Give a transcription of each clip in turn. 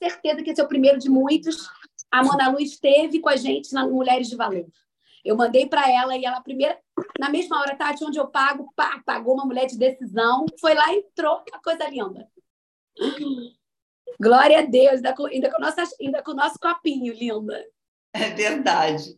certeza que esse é o primeiro de muitos. A Mona Lu esteve com a gente na Mulheres de Valor. Eu mandei para ela e ela, primeira, na mesma hora, Tati, onde eu pago, pá, pagou uma mulher de decisão, foi lá e entrou, a coisa linda. Glória a Deus, ainda com, ainda com, nossa, ainda com o nosso copinho, linda. É verdade.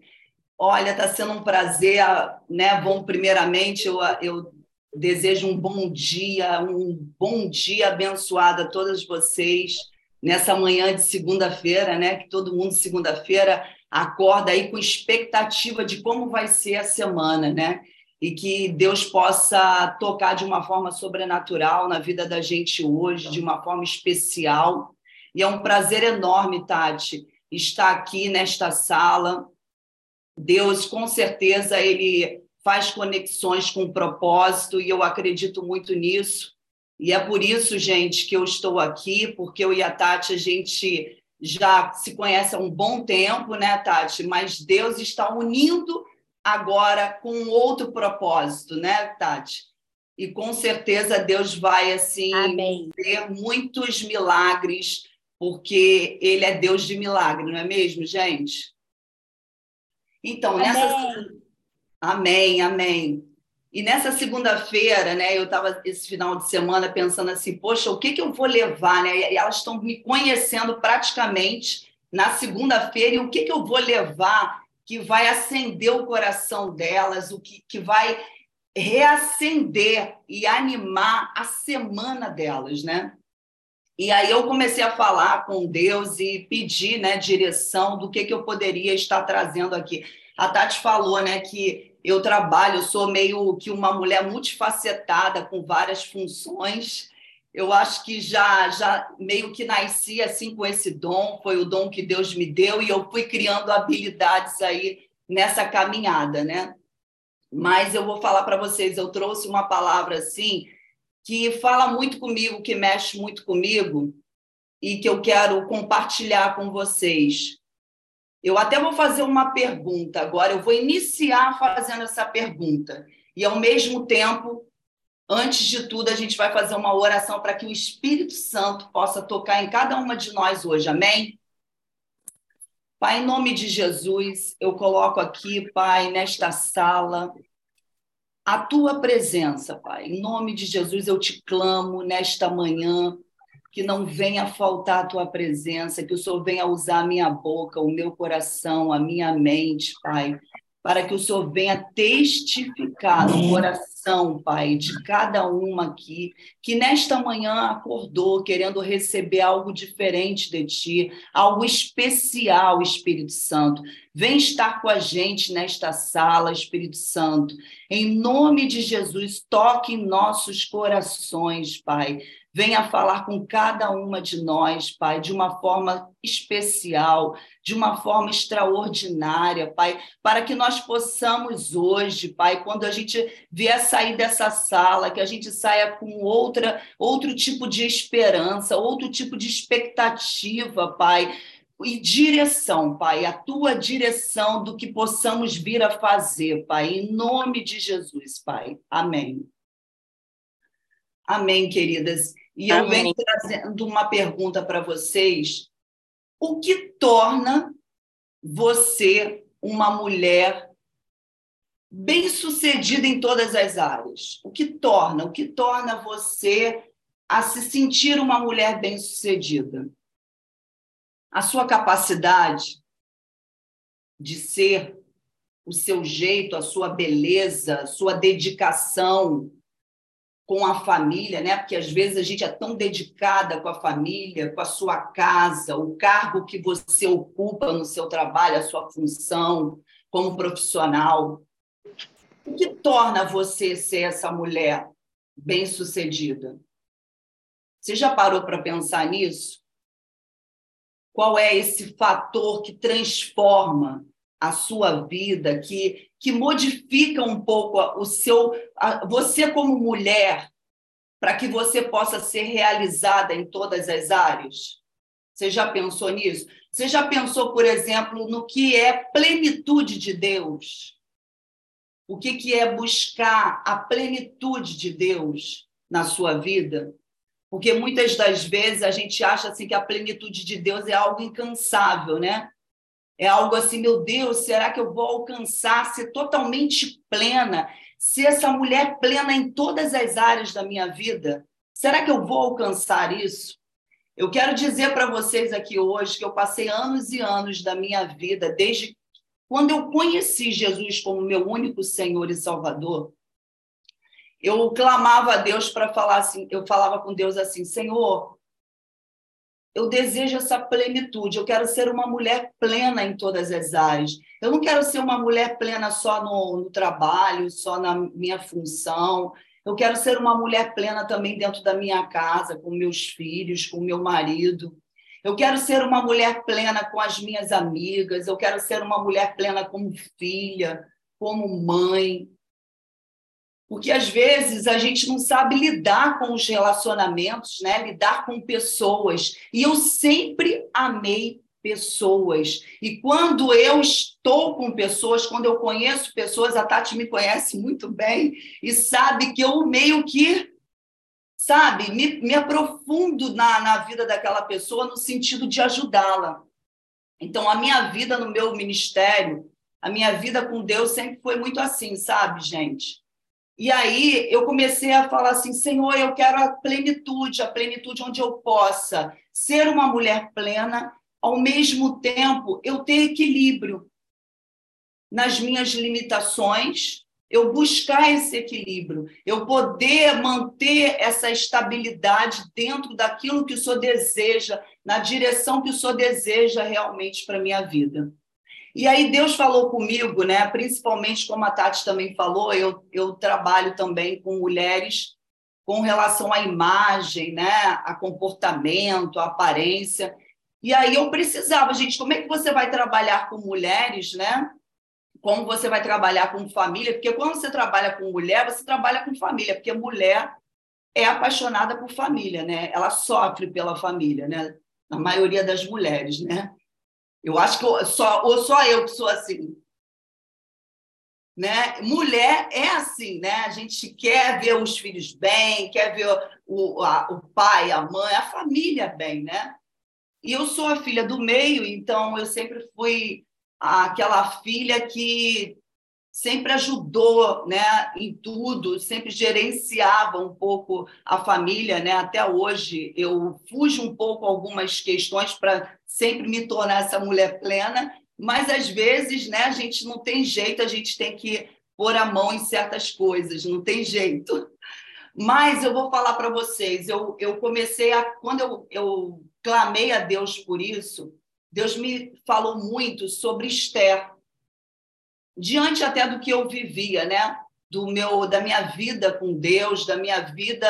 Olha, está sendo um prazer, né? Bom, primeiramente, eu, eu desejo um bom dia, um bom dia abençoado a todas vocês nessa manhã de segunda-feira, né? Que todo mundo segunda-feira acorda aí com expectativa de como vai ser a semana, né? E que Deus possa tocar de uma forma sobrenatural na vida da gente hoje, de uma forma especial. E é um prazer enorme, Tati, estar aqui nesta sala. Deus, com certeza, ele faz conexões com propósito e eu acredito muito nisso. E é por isso, gente, que eu estou aqui, porque eu e a Tati, a gente já se conhece há um bom tempo, né, Tati? Mas Deus está unindo agora com outro propósito, né, Tati? E com certeza Deus vai assim Amém. ter muitos milagres, porque ele é Deus de milagre, não é mesmo, gente? Então, Amém. nessa Amém, amém. E nessa segunda-feira, né, eu estava esse final de semana pensando assim, poxa, o que, que eu vou levar, né? E elas estão me conhecendo praticamente na segunda-feira, e o que, que eu vou levar que vai acender o coração delas, o que, que vai reacender e animar a semana delas, né? E aí eu comecei a falar com Deus e pedir, né, direção do que, que eu poderia estar trazendo aqui. A Tati falou, né, que eu trabalho, eu sou meio que uma mulher multifacetada, com várias funções. Eu acho que já, já meio que nasci assim com esse dom, foi o dom que Deus me deu, e eu fui criando habilidades aí nessa caminhada, né? Mas eu vou falar para vocês, eu trouxe uma palavra assim que fala muito comigo, que mexe muito comigo e que eu quero compartilhar com vocês. Eu até vou fazer uma pergunta agora, eu vou iniciar fazendo essa pergunta. E, ao mesmo tempo, antes de tudo, a gente vai fazer uma oração para que o Espírito Santo possa tocar em cada uma de nós hoje. Amém? Pai, em nome de Jesus, eu coloco aqui, Pai, nesta sala, a tua presença, Pai. Em nome de Jesus, eu te clamo nesta manhã que não venha faltar a tua presença, que o Senhor venha usar a minha boca, o meu coração, a minha mente, Pai, para que o Senhor venha testificar no coração, Pai, de cada uma aqui, que nesta manhã acordou querendo receber algo diferente de Ti, algo especial, Espírito Santo. Vem estar com a gente nesta sala, Espírito Santo. Em nome de Jesus, toque em nossos corações, Pai venha falar com cada uma de nós, Pai, de uma forma especial, de uma forma extraordinária, Pai, para que nós possamos hoje, Pai, quando a gente vier sair dessa sala, que a gente saia com outra, outro tipo de esperança, outro tipo de expectativa, Pai, e direção, Pai, a tua direção do que possamos vir a fazer, Pai, em nome de Jesus, Pai. Amém. Amém, queridas. E eu venho trazendo uma pergunta para vocês: o que torna você uma mulher bem-sucedida em todas as áreas? O que torna? O que torna você a se sentir uma mulher bem-sucedida? A sua capacidade de ser, o seu jeito, a sua beleza, a sua dedicação, com a família, né? Porque às vezes a gente é tão dedicada com a família, com a sua casa, o cargo que você ocupa no seu trabalho, a sua função como profissional. O que torna você ser essa mulher bem-sucedida? Você já parou para pensar nisso? Qual é esse fator que transforma a sua vida, que que modifica um pouco o seu você como mulher para que você possa ser realizada em todas as áreas? Você já pensou nisso? Você já pensou, por exemplo, no que é plenitude de Deus? O que, que é buscar a plenitude de Deus na sua vida? Porque muitas das vezes a gente acha assim que a plenitude de Deus é algo incansável, né? É algo assim, meu Deus, será que eu vou alcançar ser totalmente plena, ser essa mulher plena em todas as áreas da minha vida? Será que eu vou alcançar isso? Eu quero dizer para vocês aqui hoje que eu passei anos e anos da minha vida, desde quando eu conheci Jesus como meu único Senhor e Salvador, eu clamava a Deus para falar assim, eu falava com Deus assim, Senhor, eu desejo essa plenitude, eu quero ser uma mulher plena em todas as áreas. Eu não quero ser uma mulher plena só no, no trabalho, só na minha função. Eu quero ser uma mulher plena também dentro da minha casa, com meus filhos, com meu marido. Eu quero ser uma mulher plena com as minhas amigas. Eu quero ser uma mulher plena como filha, como mãe. Porque às vezes a gente não sabe lidar com os relacionamentos, né? lidar com pessoas. E eu sempre amei pessoas. E quando eu estou com pessoas, quando eu conheço pessoas, a Tati me conhece muito bem e sabe que eu meio que, sabe, me, me aprofundo na, na vida daquela pessoa no sentido de ajudá-la. Então, a minha vida no meu ministério, a minha vida com Deus sempre foi muito assim, sabe, gente? E aí eu comecei a falar assim: Senhor, eu quero a plenitude, a plenitude onde eu possa ser uma mulher plena, ao mesmo tempo eu ter equilíbrio nas minhas limitações, eu buscar esse equilíbrio, eu poder manter essa estabilidade dentro daquilo que o Senhor deseja, na direção que o Senhor deseja realmente para a minha vida. E aí Deus falou comigo, né? Principalmente como a Tati também falou, eu, eu trabalho também com mulheres com relação à imagem, né? A comportamento, a aparência. E aí eu precisava, gente, como é que você vai trabalhar com mulheres, né? Como você vai trabalhar com família? Porque quando você trabalha com mulher, você trabalha com família, porque mulher é apaixonada por família, né? Ela sofre pela família, né? A maioria das mulheres, né? Eu acho que só, ou só eu que sou assim. Né? Mulher é assim, né? A gente quer ver os filhos bem, quer ver o, a, o pai, a mãe, a família bem, né? E eu sou a filha do meio, então eu sempre fui aquela filha que sempre ajudou né, em tudo, sempre gerenciava um pouco a família. Né? Até hoje eu fujo um pouco algumas questões para sempre me tornar essa mulher plena, mas às vezes né, a gente não tem jeito, a gente tem que pôr a mão em certas coisas, não tem jeito. Mas eu vou falar para vocês, eu, eu comecei a. Quando eu, eu clamei a Deus por isso, Deus me falou muito sobre Esther diante até do que eu vivia, né? Do meu, da minha vida com Deus, da minha vida,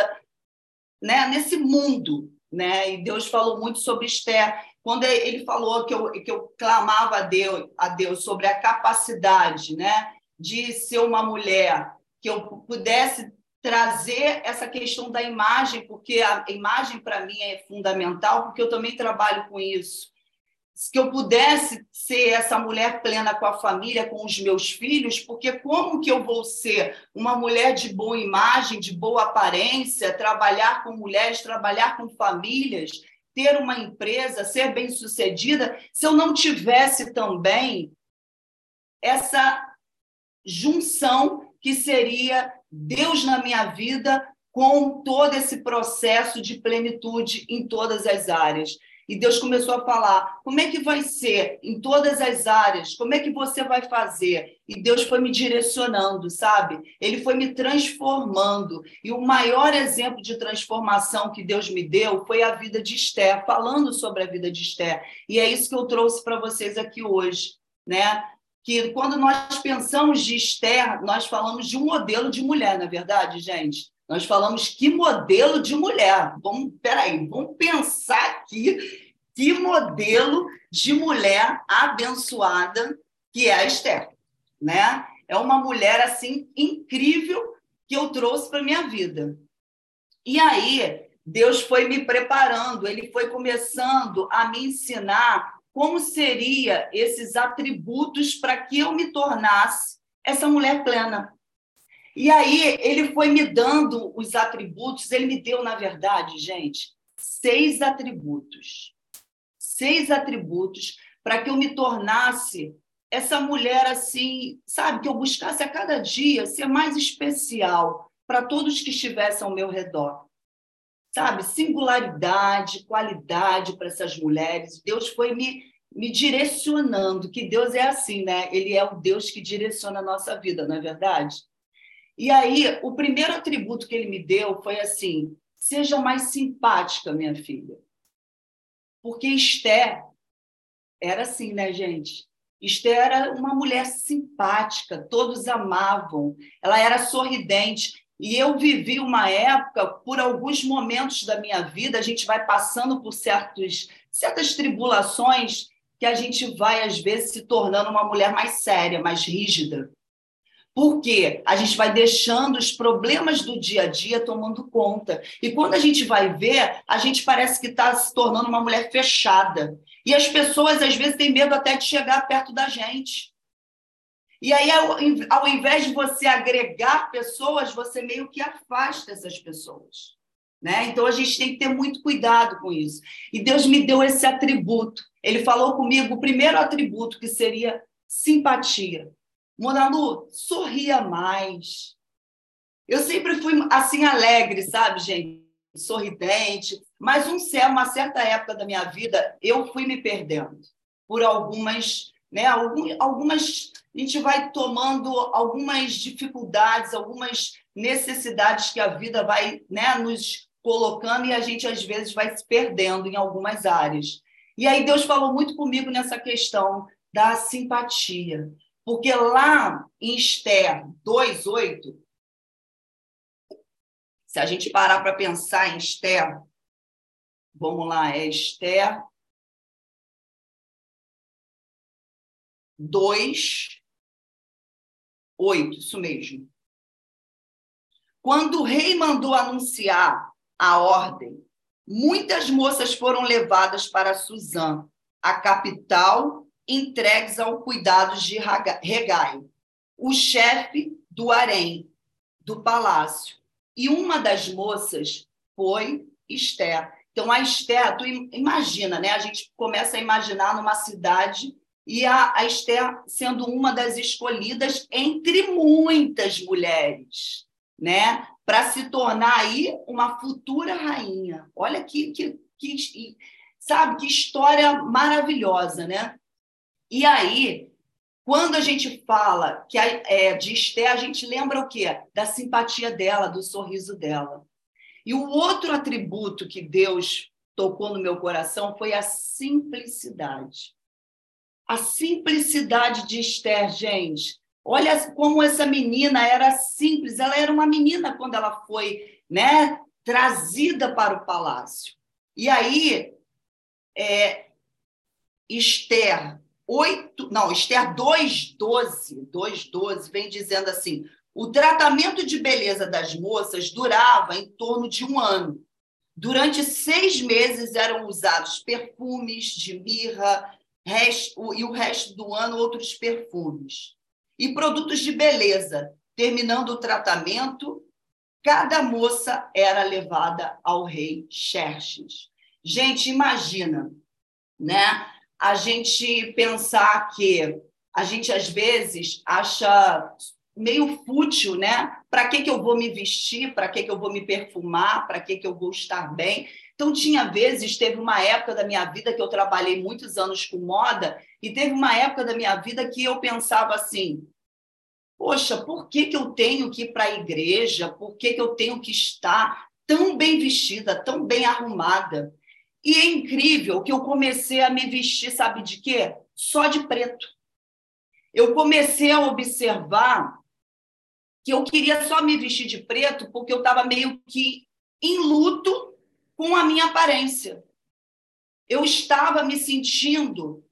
né? Nesse mundo, né? E Deus falou muito sobre Esther. Quando ele falou que eu, que eu clamava a Deus, a Deus sobre a capacidade, né? De ser uma mulher que eu pudesse trazer essa questão da imagem, porque a imagem para mim é fundamental, porque eu também trabalho com isso que eu pudesse ser essa mulher plena com a família, com os meus filhos, porque como que eu vou ser uma mulher de boa imagem, de boa aparência, trabalhar com mulheres, trabalhar com famílias, ter uma empresa, ser bem-sucedida, se eu não tivesse também essa junção que seria Deus na minha vida com todo esse processo de plenitude em todas as áreas. E Deus começou a falar: como é que vai ser em todas as áreas? Como é que você vai fazer? E Deus foi me direcionando, sabe? Ele foi me transformando. E o maior exemplo de transformação que Deus me deu foi a vida de Esther, falando sobre a vida de Esther. E é isso que eu trouxe para vocês aqui hoje, né? Que quando nós pensamos de Esther, nós falamos de um modelo de mulher, na é verdade, gente. Nós falamos que modelo de mulher. Vamos, peraí, vamos pensar aqui que modelo de mulher abençoada que é a Esther, né? É uma mulher assim incrível que eu trouxe para minha vida. E aí Deus foi me preparando, ele foi começando a me ensinar como seria esses atributos para que eu me tornasse essa mulher plena. E aí ele foi me dando os atributos, ele me deu, na verdade, gente, seis atributos. Seis atributos para que eu me tornasse essa mulher assim, sabe, que eu buscasse a cada dia ser mais especial para todos que estivessem ao meu redor. Sabe, singularidade, qualidade para essas mulheres. Deus foi me, me direcionando, que Deus é assim, né? Ele é o Deus que direciona a nossa vida, não é verdade? E aí, o primeiro atributo que ele me deu foi assim: seja mais simpática, minha filha. Porque Esther era assim, né, gente? Esther era uma mulher simpática, todos amavam, ela era sorridente. E eu vivi uma época, por alguns momentos da minha vida, a gente vai passando por certos, certas tribulações que a gente vai, às vezes, se tornando uma mulher mais séria, mais rígida. Porque a gente vai deixando os problemas do dia a dia tomando conta. E quando a gente vai ver, a gente parece que está se tornando uma mulher fechada. E as pessoas, às vezes, têm medo até de chegar perto da gente. E aí, ao, ao invés de você agregar pessoas, você meio que afasta essas pessoas. Né? Então, a gente tem que ter muito cuidado com isso. E Deus me deu esse atributo. Ele falou comigo o primeiro atributo, que seria simpatia. Monalu, sorria mais. Eu sempre fui assim alegre, sabe, gente? Sorridente. Mas um, uma certa época da minha vida, eu fui me perdendo por algumas, né? Algumas, a gente vai tomando algumas dificuldades, algumas necessidades que a vida vai, né, nos colocando e a gente às vezes vai se perdendo em algumas áreas. E aí Deus falou muito comigo nessa questão da simpatia. Porque lá em Esther 2,8, se a gente parar para pensar em Esther, vamos lá, é Esther 2, 8, isso mesmo. Quando o rei mandou anunciar a ordem, muitas moças foram levadas para Suzã, a capital entregues ao cuidado de Regai, o chefe do harém do palácio. E uma das moças foi Esther. Então, a Esther, tu imagina, né? A gente começa a imaginar numa cidade e a, a Esther sendo uma das escolhidas entre muitas mulheres, né? Para se tornar aí uma futura rainha. Olha que, que, que, sabe, que história maravilhosa, né? E aí, quando a gente fala que é, de Esther, a gente lembra o quê? Da simpatia dela, do sorriso dela. E o outro atributo que Deus tocou no meu coração foi a simplicidade. A simplicidade de Esther, gente. Olha como essa menina era simples. Ela era uma menina quando ela foi né, trazida para o palácio. E aí, é, Esther 8, não, Esther 2,12, 2,12 vem dizendo assim: o tratamento de beleza das moças durava em torno de um ano. Durante seis meses eram usados perfumes de mirra resto, e o resto do ano outros perfumes. E produtos de beleza. Terminando o tratamento, cada moça era levada ao rei Xerxes. Gente, imagina, né? A gente pensar que a gente às vezes acha meio fútil, né? Para que, que eu vou me vestir? Para que, que eu vou me perfumar? Para que, que eu vou estar bem? Então, tinha vezes, teve uma época da minha vida que eu trabalhei muitos anos com moda, e teve uma época da minha vida que eu pensava assim: poxa, por que, que eu tenho que ir para a igreja? Por que, que eu tenho que estar tão bem vestida, tão bem arrumada? E é incrível que eu comecei a me vestir, sabe de quê? Só de preto. Eu comecei a observar que eu queria só me vestir de preto porque eu estava meio que em luto com a minha aparência. Eu estava me sentindo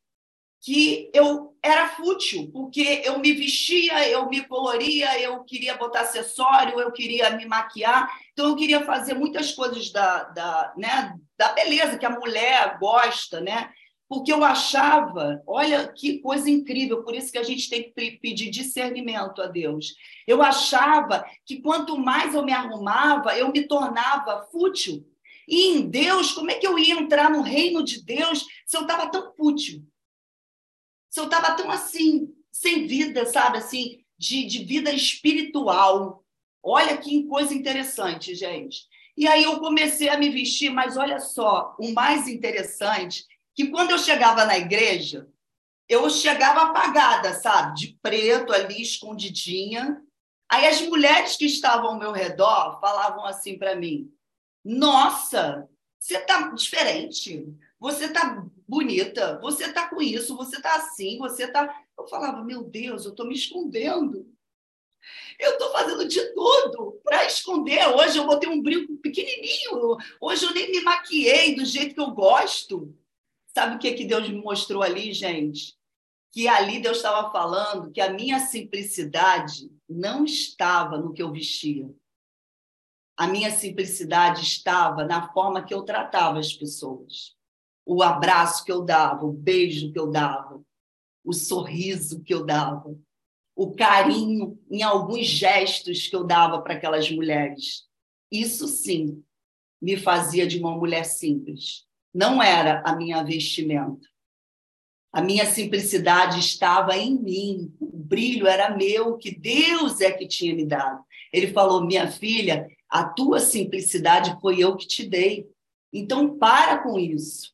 que eu era fútil, porque eu me vestia, eu me coloria, eu queria botar acessório, eu queria me maquiar, então eu queria fazer muitas coisas da, da, né, da beleza que a mulher gosta, né? porque eu achava, olha que coisa incrível, por isso que a gente tem que pedir discernimento a Deus. Eu achava que quanto mais eu me arrumava, eu me tornava fútil. E em Deus, como é que eu ia entrar no reino de Deus se eu estava tão fútil? Se eu estava tão assim, sem vida, sabe? Assim, de, de vida espiritual. Olha que coisa interessante, gente. E aí eu comecei a me vestir, mas olha só, o mais interessante que quando eu chegava na igreja, eu chegava apagada, sabe? De preto ali, escondidinha. Aí as mulheres que estavam ao meu redor falavam assim para mim: Nossa, você tá diferente, você tá bonita, você tá com isso, você tá assim, você tá. Eu falava: Meu Deus, eu tô me escondendo. Eu estou fazendo de tudo para esconder. Hoje eu botei um brinco pequenininho. Hoje eu nem me maquiei do jeito que eu gosto. Sabe o que, que Deus me mostrou ali, gente? Que ali Deus estava falando que a minha simplicidade não estava no que eu vestia. A minha simplicidade estava na forma que eu tratava as pessoas. O abraço que eu dava, o beijo que eu dava, o sorriso que eu dava, o carinho em alguns gestos que eu dava para aquelas mulheres. Isso sim me fazia de uma mulher simples não era a minha vestimenta. A minha simplicidade estava em mim, o brilho era meu, que Deus é que tinha me dado. Ele falou: Minha filha, a tua simplicidade foi eu que te dei. Então, para com isso.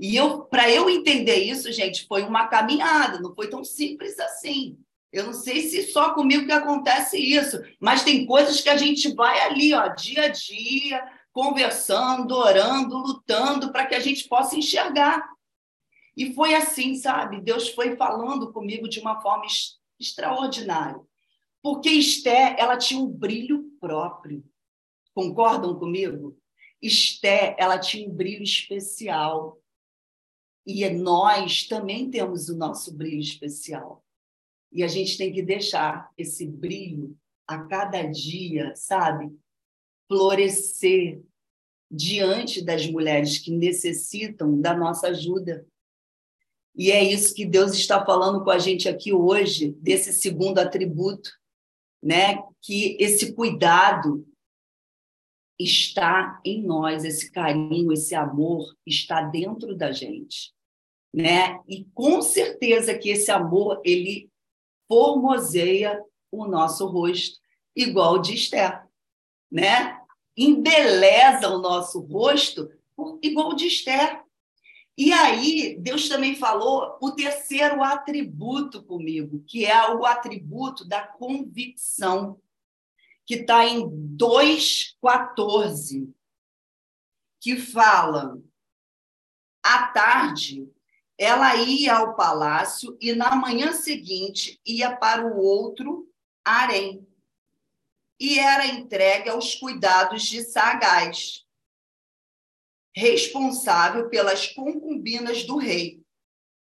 E eu, para eu entender isso, gente, foi uma caminhada, não foi tão simples assim. Eu não sei se só comigo que acontece isso, mas tem coisas que a gente vai ali, ó, dia a dia, conversando, orando, lutando para que a gente possa enxergar. E foi assim, sabe? Deus foi falando comigo de uma forma extraordinária. Porque Esté, ela tinha um brilho próprio. Concordam comigo? Esté, ela tinha um brilho especial. E nós também temos o nosso brilho especial. E a gente tem que deixar esse brilho a cada dia, sabe? florescer diante das mulheres que necessitam da nossa ajuda. E é isso que Deus está falando com a gente aqui hoje, desse segundo atributo, né? Que esse cuidado está em nós, esse carinho, esse amor está dentro da gente, né? E com certeza que esse amor ele formoseia o nosso rosto, igual de Esther né? Embeleza o nosso rosto igual de Esther. E aí, Deus também falou o terceiro atributo comigo, que é o atributo da convicção, que está em 2,14, que fala: à tarde, ela ia ao palácio e na manhã seguinte ia para o outro harém e era entregue aos cuidados de Sagaz, responsável pelas concubinas do rei.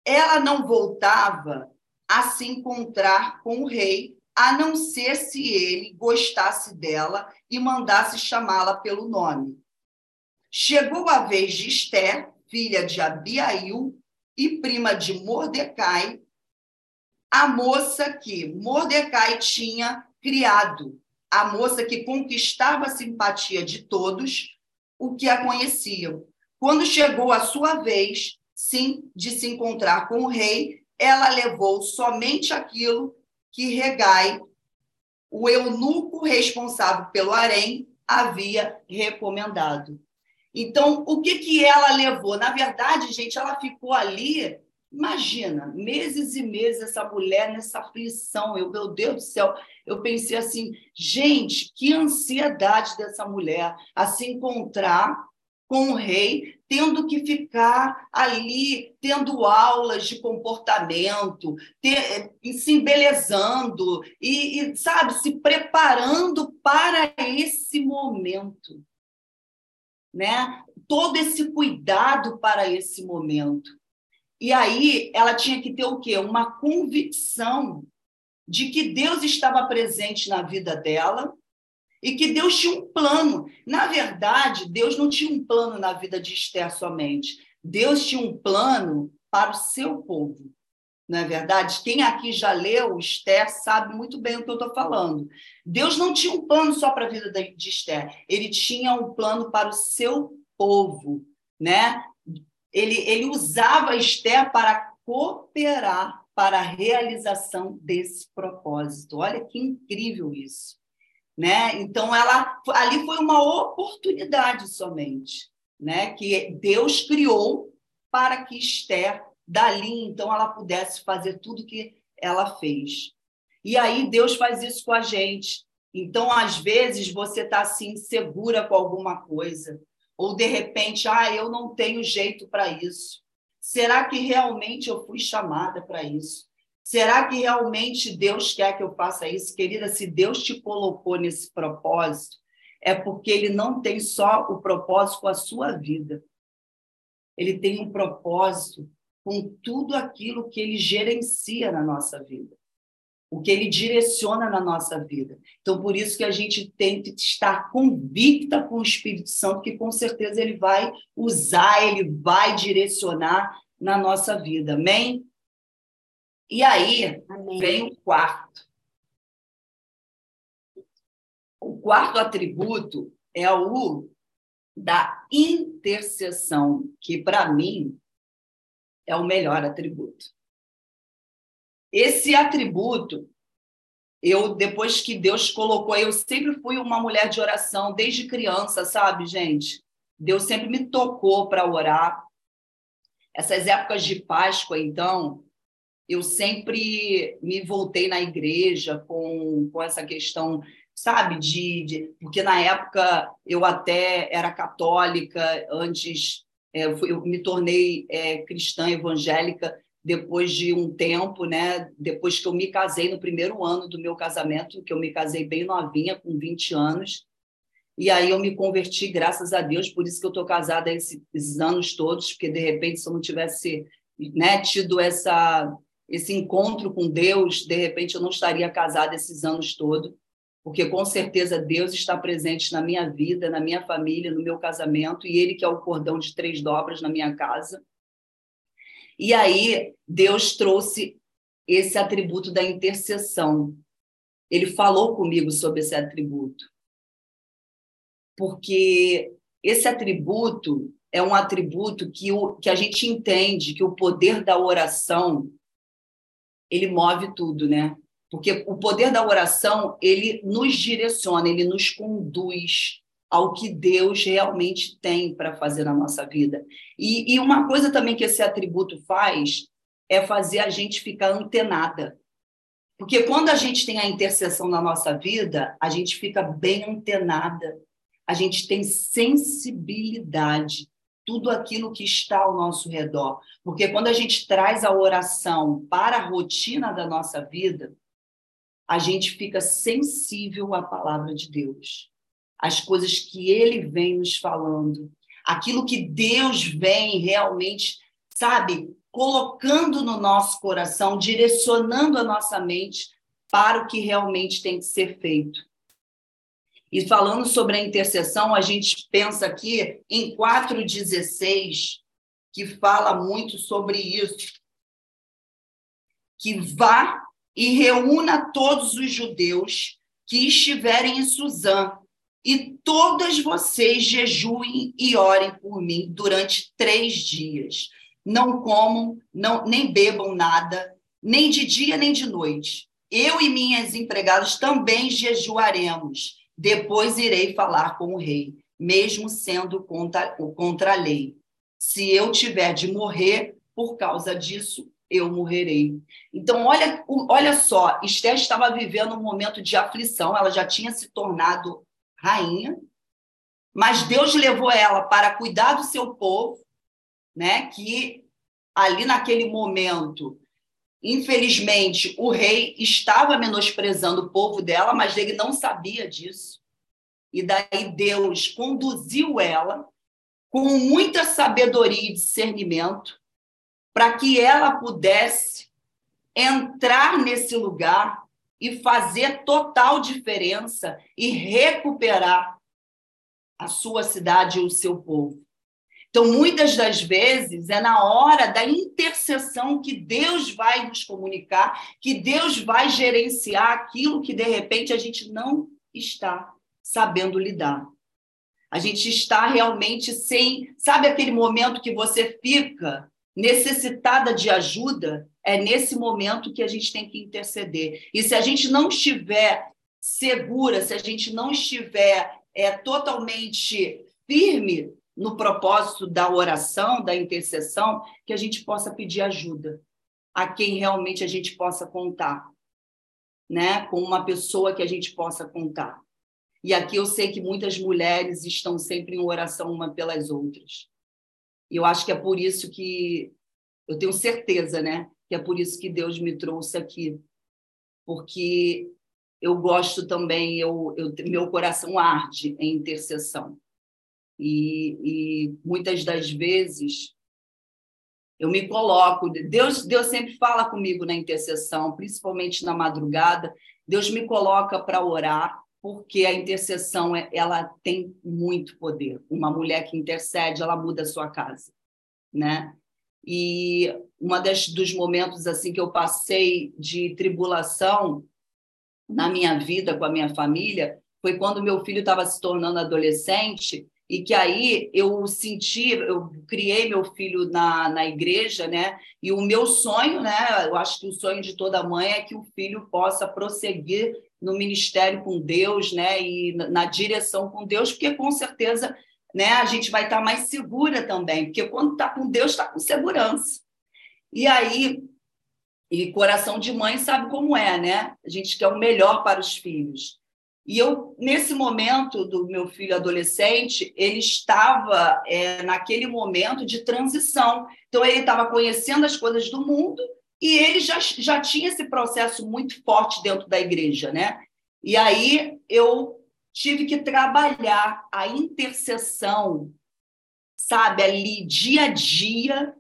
Ela não voltava a se encontrar com o rei, a não ser se ele gostasse dela e mandasse chamá-la pelo nome. Chegou a vez de Esther, filha de Abiail e prima de Mordecai, a moça que Mordecai tinha criado a moça que conquistava a simpatia de todos o que a conheciam. Quando chegou a sua vez, sim, de se encontrar com o rei, ela levou somente aquilo que Regai, o eunuco responsável pelo harém, havia recomendado. Então, o que, que ela levou? Na verdade, gente, ela ficou ali Imagina, meses e meses essa mulher nessa aflição. Eu, meu Deus do céu, eu pensei assim, gente, que ansiedade dessa mulher a se encontrar com o rei, tendo que ficar ali, tendo aulas de comportamento, ter, se embelezando e, e, sabe, se preparando para esse momento. Né? Todo esse cuidado para esse momento. E aí ela tinha que ter o quê? Uma convicção de que Deus estava presente na vida dela e que Deus tinha um plano. Na verdade, Deus não tinha um plano na vida de Esther somente. Deus tinha um plano para o seu povo. Não é verdade? Quem aqui já leu Esther sabe muito bem o que eu estou falando. Deus não tinha um plano só para a vida de Esther, ele tinha um plano para o seu povo, né? Ele, ele usava Esther para cooperar para a realização desse propósito. Olha que incrível isso, né? Então ela ali foi uma oportunidade somente, né? Que Deus criou para que Esther dali então ela pudesse fazer tudo que ela fez. E aí Deus faz isso com a gente. Então, às vezes, você está assim, segura com alguma coisa, ou de repente, ah, eu não tenho jeito para isso. Será que realmente eu fui chamada para isso? Será que realmente Deus quer que eu faça isso? Querida, se Deus te colocou nesse propósito, é porque Ele não tem só o propósito com a sua vida. Ele tem um propósito com tudo aquilo que ele gerencia na nossa vida, o que ele direciona na nossa vida. Então, por isso que a gente tem que estar convicta com o Espírito Santo, que com certeza ele vai usar, ele vai direcionar na nossa vida. Amém? E aí Amém. vem o quarto. O quarto atributo é o da intercessão, que para mim é o melhor atributo. Esse atributo, eu depois que Deus colocou, eu sempre fui uma mulher de oração desde criança, sabe, gente? Deus sempre me tocou para orar. Essas épocas de Páscoa, então, eu sempre me voltei na igreja com, com essa questão, sabe, de, de porque na época eu até era católica antes eu me tornei é, cristã evangélica depois de um tempo, né? Depois que eu me casei no primeiro ano do meu casamento, que eu me casei bem novinha, com 20 anos. E aí eu me converti, graças a Deus, por isso que eu estou casada esses, esses anos todos, porque de repente se eu não tivesse né, tido essa esse encontro com Deus, de repente eu não estaria casada esses anos todos porque com certeza Deus está presente na minha vida, na minha família, no meu casamento, e Ele que é o cordão de três dobras na minha casa. E aí Deus trouxe esse atributo da intercessão. Ele falou comigo sobre esse atributo. Porque esse atributo é um atributo que, o, que a gente entende que o poder da oração ele move tudo, né? Porque o poder da oração, ele nos direciona, ele nos conduz ao que Deus realmente tem para fazer na nossa vida. E, e, uma coisa também que esse atributo faz é fazer a gente ficar antenada. Porque quando a gente tem a intercessão na nossa vida, a gente fica bem antenada, a gente tem sensibilidade, tudo aquilo que está ao nosso redor. Porque quando a gente traz a oração para a rotina da nossa vida, a gente fica sensível à palavra de Deus, às coisas que ele vem nos falando, aquilo que Deus vem realmente, sabe, colocando no nosso coração, direcionando a nossa mente para o que realmente tem que ser feito. E falando sobre a intercessão, a gente pensa aqui em 4,16, que fala muito sobre isso. Que vá e reúna todos os judeus que estiverem em Suzã, e todas vocês jejuem e orem por mim durante três dias. Não comam, não, nem bebam nada, nem de dia nem de noite. Eu e minhas empregadas também jejuaremos. Depois irei falar com o rei, mesmo sendo contra, contra a lei. Se eu tiver de morrer por causa disso, eu morrerei. Então, olha, olha só, Esther estava vivendo um momento de aflição, ela já tinha se tornado rainha, mas Deus levou ela para cuidar do seu povo, né? Que ali naquele momento, infelizmente, o rei estava menosprezando o povo dela, mas ele não sabia disso. E daí Deus conduziu ela com muita sabedoria e discernimento para que ela pudesse entrar nesse lugar e fazer total diferença e recuperar a sua cidade e o seu povo. Então, muitas das vezes, é na hora da intercessão que Deus vai nos comunicar, que Deus vai gerenciar aquilo que, de repente, a gente não está sabendo lidar. A gente está realmente sem. Sabe aquele momento que você fica necessitada de ajuda? É nesse momento que a gente tem que interceder. E se a gente não estiver segura, se a gente não estiver é, totalmente firme no propósito da oração, da intercessão, que a gente possa pedir ajuda a quem realmente a gente possa contar, né? Com uma pessoa que a gente possa contar. E aqui eu sei que muitas mulheres estão sempre em oração uma pelas outras. E eu acho que é por isso que eu tenho certeza, né? Que é por isso que Deus me trouxe aqui. Porque eu gosto também, eu, eu meu coração arde em intercessão. E, e muitas das vezes eu me coloco, Deus, Deus sempre fala comigo na intercessão, principalmente na madrugada. Deus me coloca para orar, porque a intercessão é, ela tem muito poder. Uma mulher que intercede, ela muda a sua casa, né? E uma das dos momentos assim que eu passei de tribulação na minha vida com a minha família foi quando meu filho estava se tornando adolescente e que aí eu senti, eu criei meu filho na, na igreja, né? E o meu sonho, né? Eu acho que o sonho de toda mãe é que o filho possa prosseguir no ministério com Deus, né? E na direção com Deus, porque com certeza, né? A gente vai estar mais segura também, porque quando está com Deus, está com segurança. E aí, e coração de mãe sabe como é, né? A gente quer o melhor para os filhos. E eu, nesse momento do meu filho adolescente, ele estava é, naquele momento de transição. Então, ele estava conhecendo as coisas do mundo e ele já, já tinha esse processo muito forte dentro da igreja, né? E aí eu tive que trabalhar a intercessão, sabe, ali dia a dia,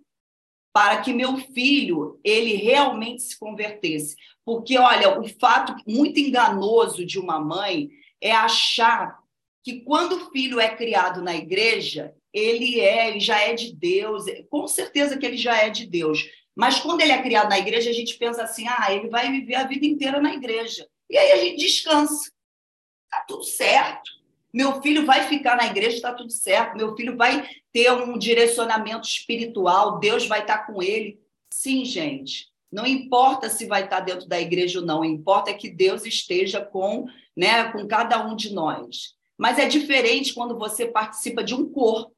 para que meu filho ele realmente se convertesse. Porque, olha, o fato muito enganoso de uma mãe é achar que quando o filho é criado na igreja, ele é, ele já é de Deus, com certeza que ele já é de Deus. Mas quando ele é criado na igreja, a gente pensa assim: ah, ele vai viver a vida inteira na igreja. E aí a gente descansa. Está tudo certo. Meu filho vai ficar na igreja, está tudo certo. Meu filho vai ter um direcionamento espiritual, Deus vai estar com ele. Sim, gente. Não importa se vai estar dentro da igreja ou não, importa é que Deus esteja com, né, com cada um de nós. Mas é diferente quando você participa de um corpo,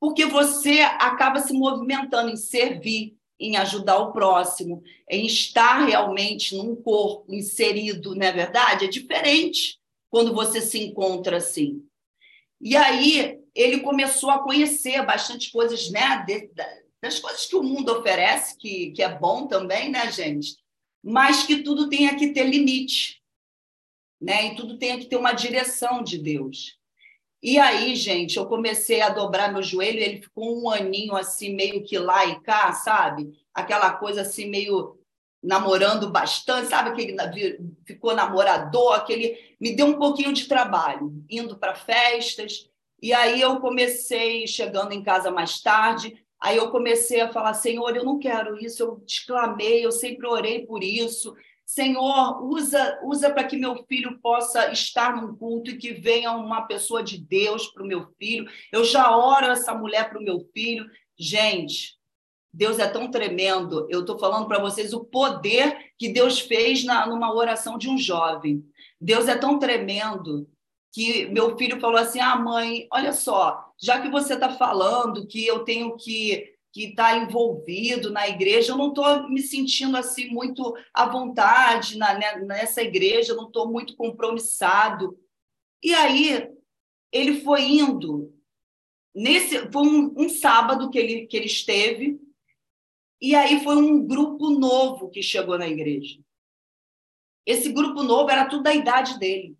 porque você acaba se movimentando em servir, em ajudar o próximo, em estar realmente num corpo inserido, não é verdade? É diferente quando você se encontra assim. E aí ele começou a conhecer bastante coisas, né, de, das coisas que o mundo oferece, que, que é bom também, né, gente? Mas que tudo tenha que ter limite, né? E tudo tenha que ter uma direção de Deus. E aí, gente, eu comecei a dobrar meu joelho, ele ficou um aninho assim, meio que lá e cá, sabe? Aquela coisa assim, meio namorando bastante, sabe? Aquele ficou namorador, aquele me deu um pouquinho de trabalho, indo para festas. E aí eu comecei chegando em casa mais tarde, Aí eu comecei a falar: Senhor, eu não quero isso, eu te clamei, eu sempre orei por isso. Senhor, usa, usa para que meu filho possa estar num culto e que venha uma pessoa de Deus para o meu filho. Eu já oro essa mulher para o meu filho. Gente, Deus é tão tremendo. Eu estou falando para vocês o poder que Deus fez na, numa oração de um jovem. Deus é tão tremendo que meu filho falou assim: Ah, mãe, olha só, já que você está falando que eu tenho que que está envolvido na igreja, eu não estou me sentindo assim muito à vontade na, né, nessa igreja, eu não estou muito compromissado. E aí ele foi indo nesse foi um, um, sábado que ele que ele esteve e aí foi um grupo novo que chegou na igreja. Esse grupo novo era tudo da idade dele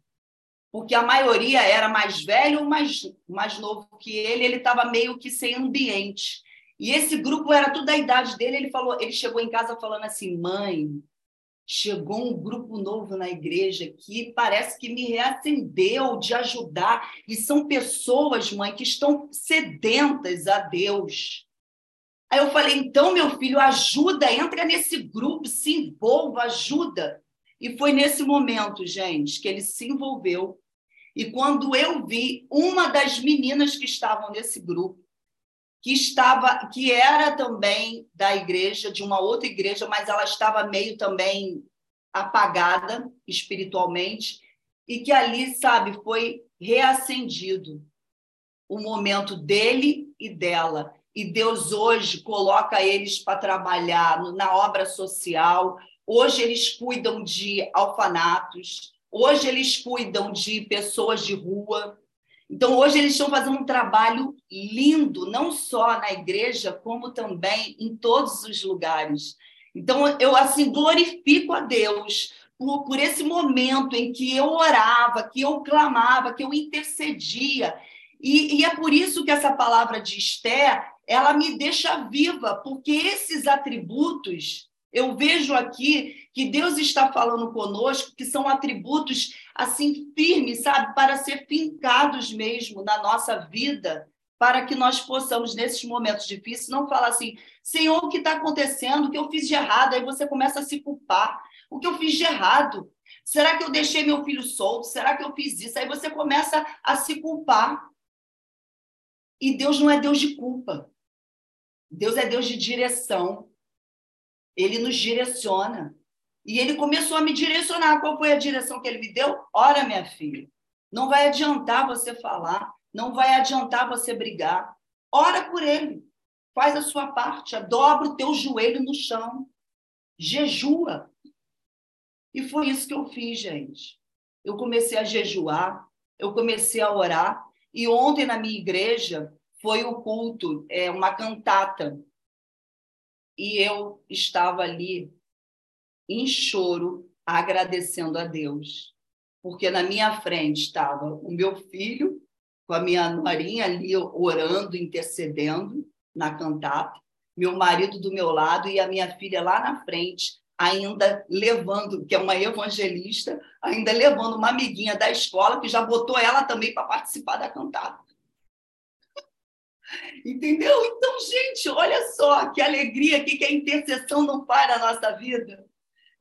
porque a maioria era mais velho ou mais, mais novo que ele, ele estava meio que sem ambiente. E esse grupo era tudo da idade dele, ele falou, ele chegou em casa falando assim: "Mãe, chegou um grupo novo na igreja que parece que me reacendeu de ajudar. E são pessoas, mãe, que estão sedentas a Deus. Aí eu falei, então, meu filho, ajuda, entra nesse grupo, se envolva, ajuda. E foi nesse momento, gente, que ele se envolveu. E quando eu vi uma das meninas que estavam nesse grupo, que estava, que era também da igreja, de uma outra igreja, mas ela estava meio também apagada espiritualmente, e que ali, sabe, foi reacendido o momento dele e dela. E Deus hoje coloca eles para trabalhar na obra social. Hoje eles cuidam de orfanatos, hoje eles cuidam de pessoas de rua, então, hoje eles estão fazendo um trabalho lindo, não só na igreja, como também em todos os lugares. Então, eu assim glorifico a Deus por, por esse momento em que eu orava, que eu clamava, que eu intercedia. E, e é por isso que essa palavra de Esther, ela me deixa viva, porque esses atributos eu vejo aqui que Deus está falando conosco, que são atributos assim firmes, sabe, para ser fincados mesmo na nossa vida, para que nós possamos nesses momentos difíceis não falar assim, Senhor, o que está acontecendo? O que eu fiz de errado? Aí você começa a se culpar. O que eu fiz de errado? Será que eu deixei meu filho solto? Será que eu fiz isso? Aí você começa a se culpar. E Deus não é Deus de culpa. Deus é Deus de direção. Ele nos direciona. E ele começou a me direcionar. Qual foi a direção que ele me deu? Ora, minha filha, não vai adiantar você falar, não vai adiantar você brigar. Ora por ele. Faz a sua parte, dobra o teu joelho no chão. Jejua. E foi isso que eu fiz, gente. Eu comecei a jejuar, eu comecei a orar. E ontem na minha igreja foi o culto, é uma cantata e eu estava ali em choro, agradecendo a Deus, porque na minha frente estava o meu filho com a minha norinha ali orando, intercedendo na cantata, meu marido do meu lado e a minha filha lá na frente, ainda levando, que é uma evangelista, ainda levando uma amiguinha da escola que já botou ela também para participar da cantata. Entendeu? Então, gente, olha só que alegria que, a intercessão não faz na nossa vida.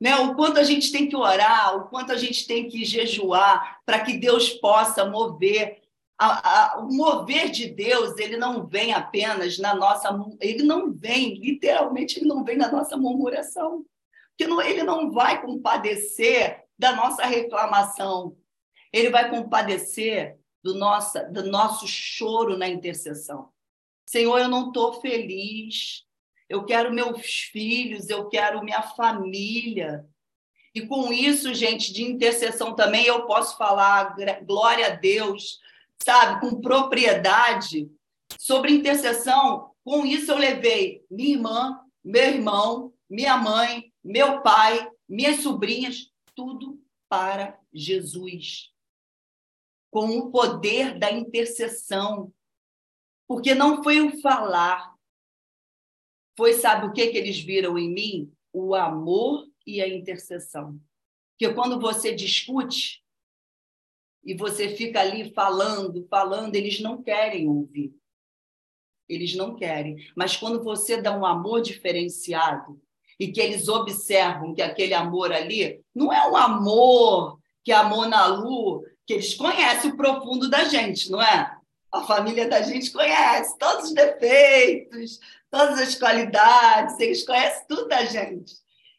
Né? O quanto a gente tem que orar, o quanto a gente tem que jejuar para que Deus possa mover. A, a, o mover de Deus, ele não vem apenas na nossa. Ele não vem, literalmente, ele não vem na nossa murmuração. Porque não, ele não vai compadecer da nossa reclamação. Ele vai compadecer do, nossa, do nosso choro na intercessão. Senhor, eu não estou feliz. Eu quero meus filhos, eu quero minha família. E com isso, gente, de intercessão também, eu posso falar, glória a Deus, sabe, com propriedade. Sobre intercessão, com isso eu levei minha irmã, meu irmão, minha mãe, meu pai, minhas sobrinhas, tudo para Jesus. Com o poder da intercessão. Porque não foi o falar, foi, sabe o que, que eles viram em mim? O amor e a intercessão. Porque quando você discute e você fica ali falando, falando, eles não querem ouvir. Eles não querem. Mas quando você dá um amor diferenciado e que eles observam que aquele amor ali não é um amor que é amor na lua, que eles conhecem o profundo da gente, não é? A família da gente conhece todos os defeitos, todas as qualidades, eles conhecem tudo da gente.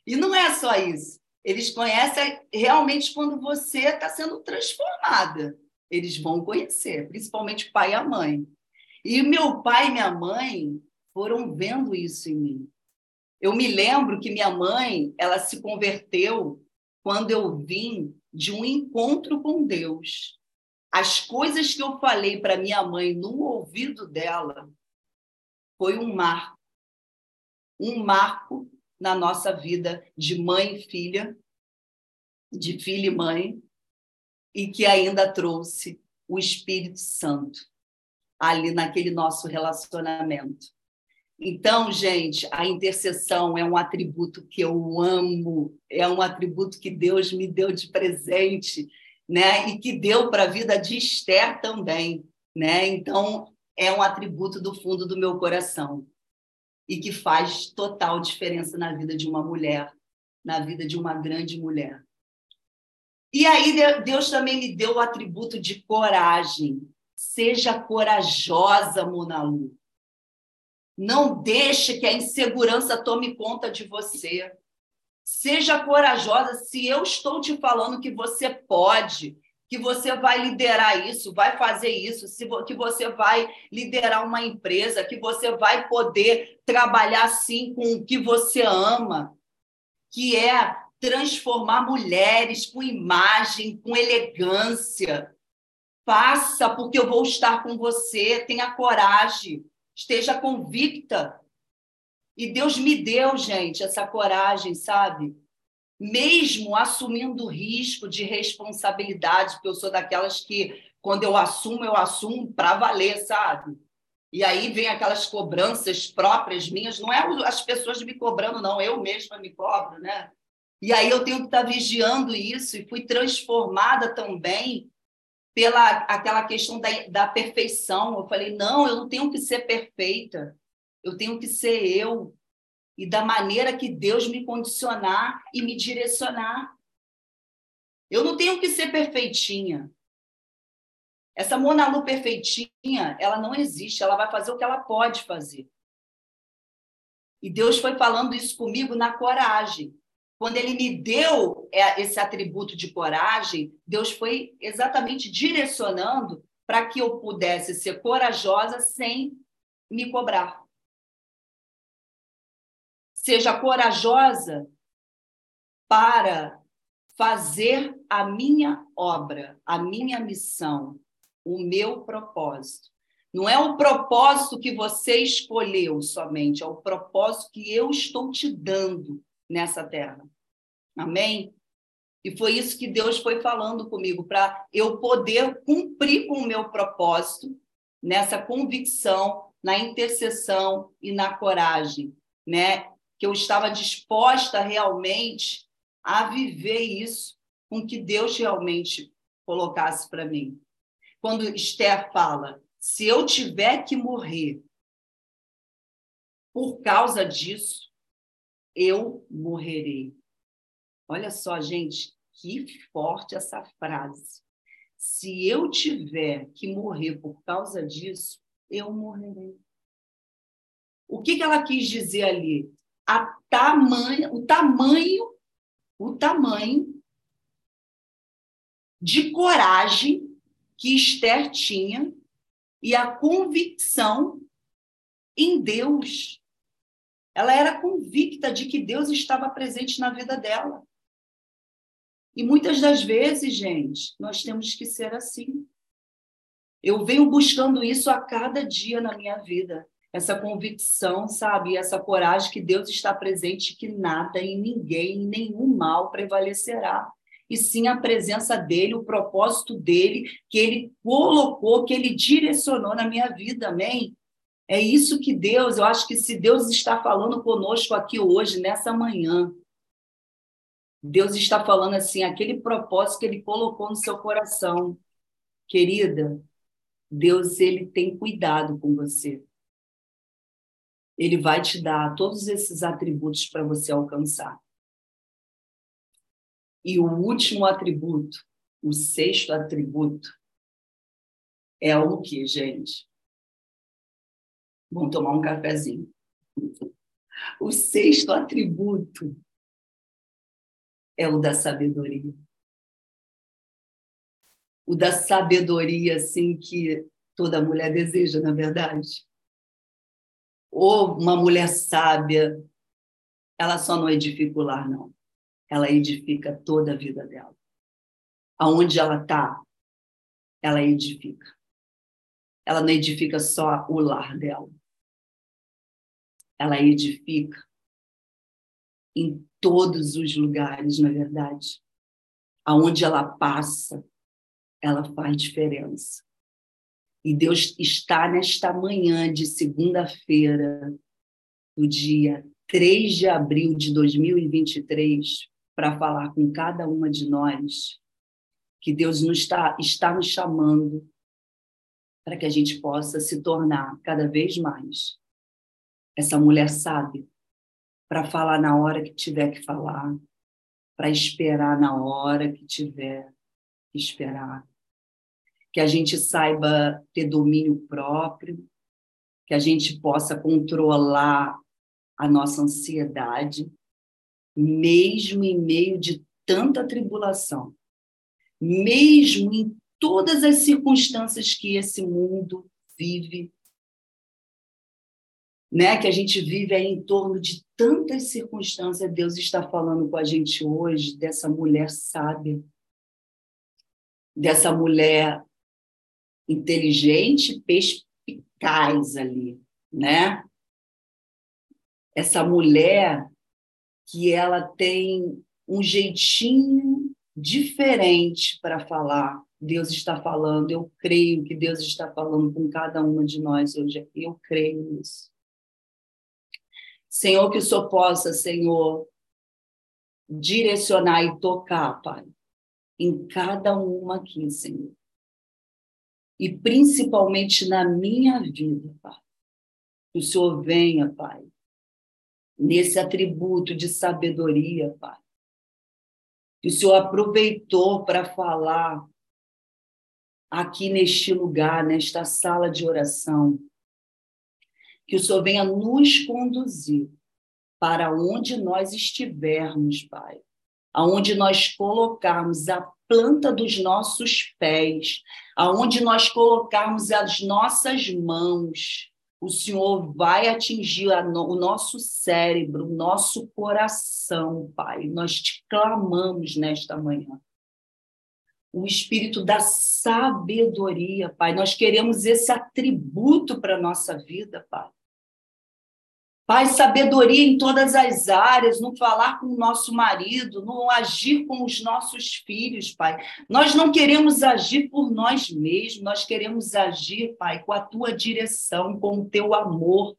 E não é só isso. Eles conhecem realmente quando você está sendo transformada. Eles vão conhecer, principalmente o pai e a mãe. E meu pai e minha mãe foram vendo isso em mim. Eu me lembro que minha mãe, ela se converteu quando eu vim de um encontro com Deus as coisas que eu falei para minha mãe no ouvido dela foi um marco. Um marco na nossa vida de mãe e filha, de filha e mãe, e que ainda trouxe o Espírito Santo ali naquele nosso relacionamento. Então, gente, a intercessão é um atributo que eu amo, é um atributo que Deus me deu de presente, né? E que deu para a vida de Esther também, né? Então, é um atributo do fundo do meu coração e que faz total diferença na vida de uma mulher, na vida de uma grande mulher. E aí Deus também me deu o atributo de coragem. Seja corajosa, Monalu. Não deixe que a insegurança tome conta de você. Seja corajosa. Se eu estou te falando que você pode, que você vai liderar isso, vai fazer isso, que você vai liderar uma empresa, que você vai poder trabalhar sim com o que você ama, que é transformar mulheres com imagem, com elegância. Faça, porque eu vou estar com você. Tenha coragem esteja convicta. E Deus me deu, gente, essa coragem, sabe? Mesmo assumindo risco de responsabilidade, porque eu sou daquelas que, quando eu assumo, eu assumo para valer, sabe? E aí vem aquelas cobranças próprias minhas, não é as pessoas me cobrando, não, eu mesma me cobro, né? E aí eu tenho que estar vigiando isso, e fui transformada também pela aquela questão da, da perfeição. Eu falei, não, eu não tenho que ser perfeita, eu tenho que ser eu e da maneira que Deus me condicionar e me direcionar. Eu não tenho que ser perfeitinha. Essa Mona perfeitinha, ela não existe, ela vai fazer o que ela pode fazer. E Deus foi falando isso comigo na coragem. Quando ele me deu é, esse atributo de coragem, Deus foi exatamente direcionando para que eu pudesse ser corajosa sem me cobrar. Seja corajosa para fazer a minha obra, a minha missão, o meu propósito. Não é o propósito que você escolheu somente, é o propósito que eu estou te dando nessa terra. Amém? E foi isso que Deus foi falando comigo, para eu poder cumprir com o meu propósito, nessa convicção, na intercessão e na coragem, né? Que eu estava disposta realmente a viver isso com que Deus realmente colocasse para mim. Quando Esther fala, se eu tiver que morrer por causa disso, eu morrerei. Olha só, gente, que forte essa frase. Se eu tiver que morrer por causa disso, eu morrerei. O que, que ela quis dizer ali? A tamanho, o tamanho, o tamanho de coragem que Esther tinha e a convicção em Deus. Ela era convicta de que Deus estava presente na vida dela. E muitas das vezes, gente, nós temos que ser assim. Eu venho buscando isso a cada dia na minha vida. Essa convicção, sabe? Essa coragem que Deus está presente, que nada e ninguém, nenhum mal prevalecerá. E sim a presença dele, o propósito dele, que ele colocou, que ele direcionou na minha vida. Amém? É isso que Deus, eu acho que se Deus está falando conosco aqui hoje, nessa manhã, Deus está falando assim, aquele propósito que ele colocou no seu coração. Querida, Deus ele tem cuidado com você. Ele vai te dar todos esses atributos para você alcançar. E o último atributo, o sexto atributo, é o que, gente? Vamos tomar um cafezinho. O sexto atributo é o da sabedoria. O da sabedoria, assim, que toda mulher deseja, na verdade. Ou uma mulher sábia, ela só não edifica o lar, não. Ela edifica toda a vida dela. Aonde ela está, ela edifica. Ela não edifica só o lar dela ela edifica em todos os lugares, na verdade. Aonde ela passa, ela faz diferença. E Deus está nesta manhã de segunda-feira do dia 3 de abril de 2023 para falar com cada uma de nós que Deus nos está, está nos chamando para que a gente possa se tornar cada vez mais essa mulher sábia para falar na hora que tiver que falar, para esperar na hora que tiver que esperar. Que a gente saiba ter domínio próprio, que a gente possa controlar a nossa ansiedade, mesmo em meio de tanta tribulação, mesmo em todas as circunstâncias que esse mundo vive, né? Que a gente vive aí em torno de tantas circunstâncias, Deus está falando com a gente hoje dessa mulher sábia, dessa mulher inteligente, perspicaz ali, né? Essa mulher que ela tem um jeitinho diferente para falar. Deus está falando, eu creio que Deus está falando com cada uma de nós hoje. Eu creio nisso. Senhor, que o Senhor possa, Senhor, direcionar e tocar, Pai, em cada uma aqui, Senhor. E principalmente na minha vida, Pai. Que o Senhor venha, Pai, nesse atributo de sabedoria, Pai. Que o Senhor aproveitou para falar aqui neste lugar, nesta sala de oração. Que o Senhor venha nos conduzir para onde nós estivermos, Pai. Aonde nós colocarmos a planta dos nossos pés, aonde nós colocarmos as nossas mãos, o Senhor vai atingir no, o nosso cérebro, o nosso coração, Pai. Nós te clamamos nesta manhã. O espírito da sabedoria, Pai. Nós queremos esse atributo para a nossa vida, Pai. Pai, sabedoria em todas as áreas, no falar com o nosso marido, no agir com os nossos filhos, Pai. Nós não queremos agir por nós mesmos, nós queremos agir, Pai, com a tua direção, com o teu amor.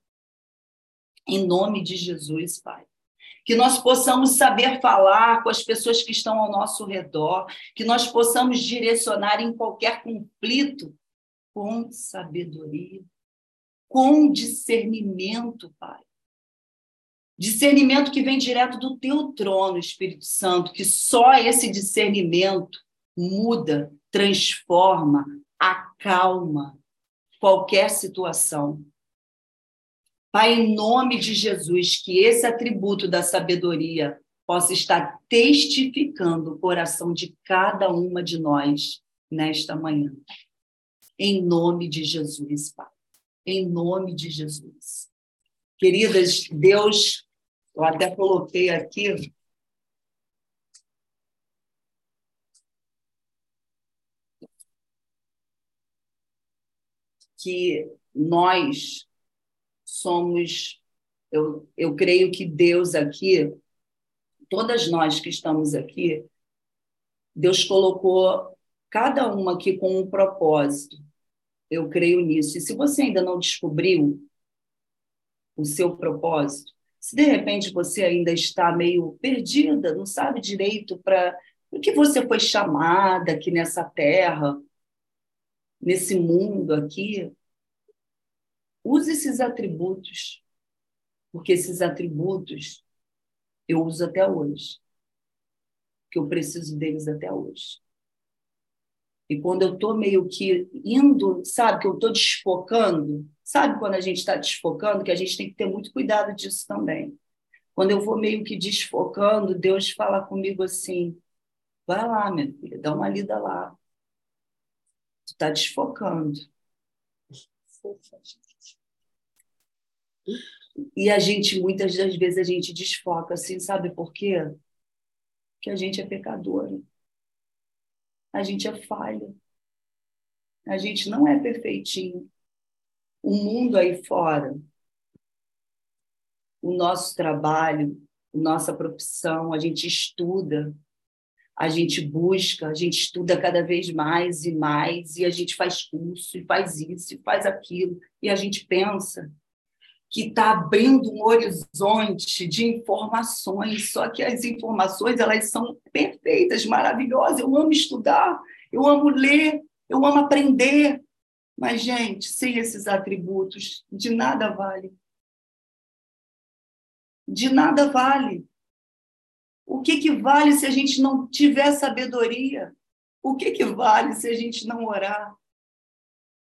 Em nome de Jesus, Pai. Que nós possamos saber falar com as pessoas que estão ao nosso redor, que nós possamos direcionar em qualquer conflito com sabedoria, com discernimento, Pai Discernimento que vem direto do teu trono, Espírito Santo, que só esse discernimento muda, transforma, acalma qualquer situação. Pai, em nome de Jesus, que esse atributo da sabedoria possa estar testificando o coração de cada uma de nós nesta manhã. Em nome de Jesus, Pai. Em nome de Jesus. Queridas, Deus eu até coloquei aqui. Que nós somos, eu, eu creio que Deus aqui, todas nós que estamos aqui, Deus colocou cada uma aqui com um propósito. Eu creio nisso. E se você ainda não descobriu o seu propósito, se de repente você ainda está meio perdida, não sabe direito para o que você foi chamada aqui nessa terra, nesse mundo aqui, use esses atributos, porque esses atributos eu uso até hoje, que eu preciso deles até hoje. E quando eu estou meio que indo, sabe, que eu estou desfocando, sabe quando a gente está desfocando, que a gente tem que ter muito cuidado disso também. Quando eu vou meio que desfocando, Deus fala comigo assim: vai lá, minha filha, dá uma lida lá. Tu está desfocando. E a gente, muitas das vezes, a gente desfoca assim, sabe por quê? Porque a gente é pecadora a gente é falha. A gente não é perfeitinho. O mundo aí fora, o nosso trabalho, nossa profissão, a gente estuda, a gente busca, a gente estuda cada vez mais e mais, e a gente faz curso, e faz isso, e faz aquilo, e a gente pensa que está abrindo um horizonte de informações, só que as informações elas são perfeitas, maravilhosas. Eu amo estudar, eu amo ler, eu amo aprender. Mas, gente, sem esses atributos, de nada vale. De nada vale. O que, que vale se a gente não tiver sabedoria? O que, que vale se a gente não orar?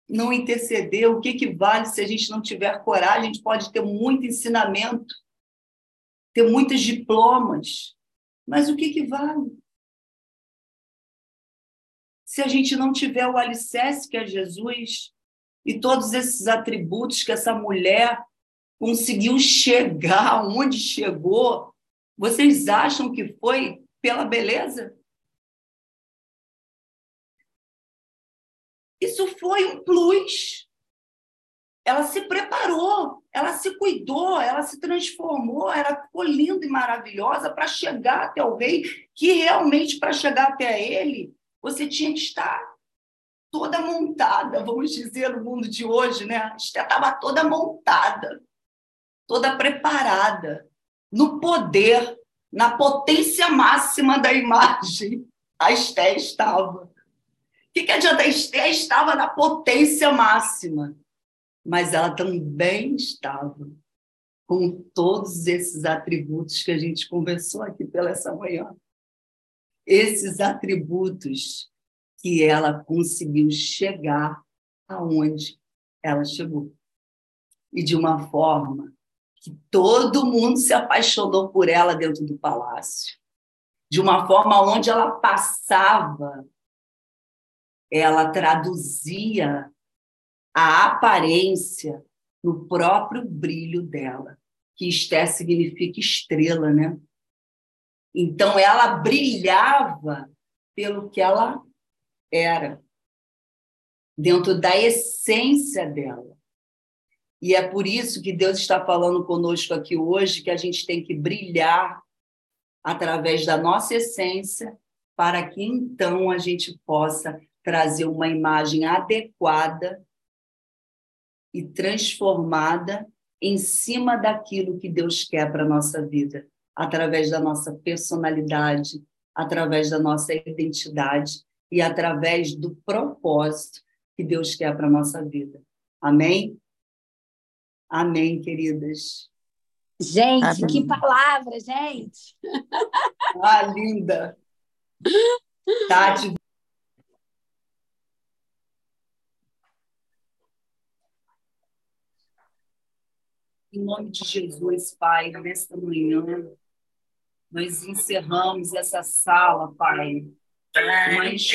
Não interceder? O que, que vale se a gente não tiver coragem? A gente pode ter muito ensinamento, ter muitos diplomas, mas o que, que vale? Se a gente não tiver o alicerce que é Jesus e todos esses atributos que essa mulher conseguiu chegar onde chegou, vocês acham que foi pela beleza? Isso foi um plus. Ela se preparou, ela se cuidou, ela se transformou, ela ficou linda e maravilhosa para chegar até o rei, que realmente para chegar até ele, você tinha que estar toda montada, vamos dizer, no mundo de hoje, né? Estava toda montada, toda preparada no poder, na potência máxima da imagem, a Esté estava. O que, que adianta? A Esté estava na potência máxima, mas ela também estava com todos esses atributos que a gente conversou aqui pela essa manhã. Esses atributos que ela conseguiu chegar aonde ela chegou. E de uma forma que todo mundo se apaixonou por ela dentro do palácio. De uma forma onde ela passava, ela traduzia a aparência no próprio brilho dela, que Esté significa estrela, né? Então ela brilhava pelo que ela era, dentro da essência dela. E é por isso que Deus está falando conosco aqui hoje que a gente tem que brilhar através da nossa essência, para que então a gente possa trazer uma imagem adequada e transformada em cima daquilo que Deus quer para a nossa vida, através da nossa personalidade, através da nossa identidade e através do propósito que Deus quer para a nossa vida. Amém? Amém, queridas. Gente, Amém. que palavra, gente! Ah, linda! Tati. Em nome de Jesus, Pai, nesta manhã, nós encerramos essa sala, Pai, mas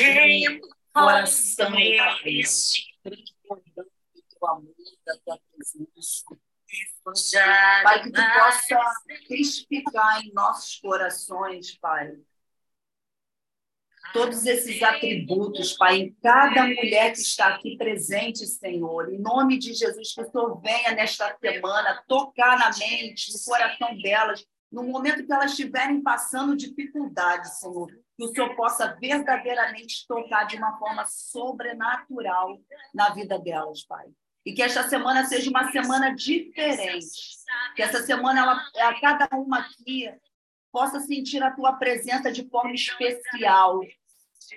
coração, Pai, transbordando do teu amor, da tua presença. Pai, que tu possa testificar em nossos corações, Pai, todos esses atributos, Pai, em cada mulher que está aqui presente, Senhor. Em nome de Jesus, que o Senhor venha nesta semana tocar na mente, no coração delas, no momento que elas estiverem passando dificuldade, Senhor, que o Senhor possa verdadeiramente tocar de uma forma sobrenatural na vida delas, Pai. E que esta semana seja uma semana diferente. Que essa semana, ela, a cada uma aqui, possa sentir a tua presença de forma especial.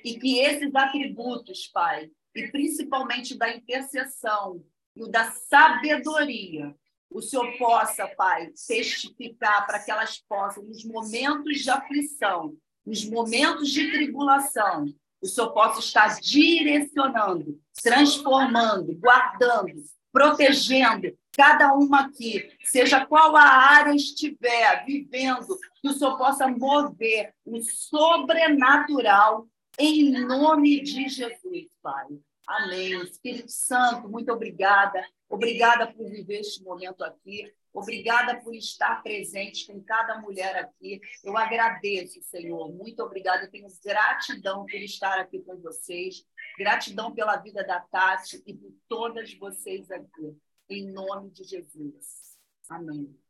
E que esses atributos, Pai, e principalmente da intercessão e da sabedoria, o Senhor possa, Pai, testificar para que elas possam, nos momentos de aflição, nos momentos de tribulação, o Senhor possa estar direcionando, transformando, guardando, protegendo cada uma aqui, seja qual a área estiver vivendo, que o Senhor possa mover o sobrenatural em nome de Jesus, Pai. Amém. Espírito Santo, muito obrigada. Obrigada por viver este momento aqui. Obrigada por estar presente com cada mulher aqui. Eu agradeço, Senhor. Muito obrigada. Eu tenho gratidão por estar aqui com vocês. Gratidão pela vida da Tati e por todas vocês aqui. Em nome de Jesus. Amém.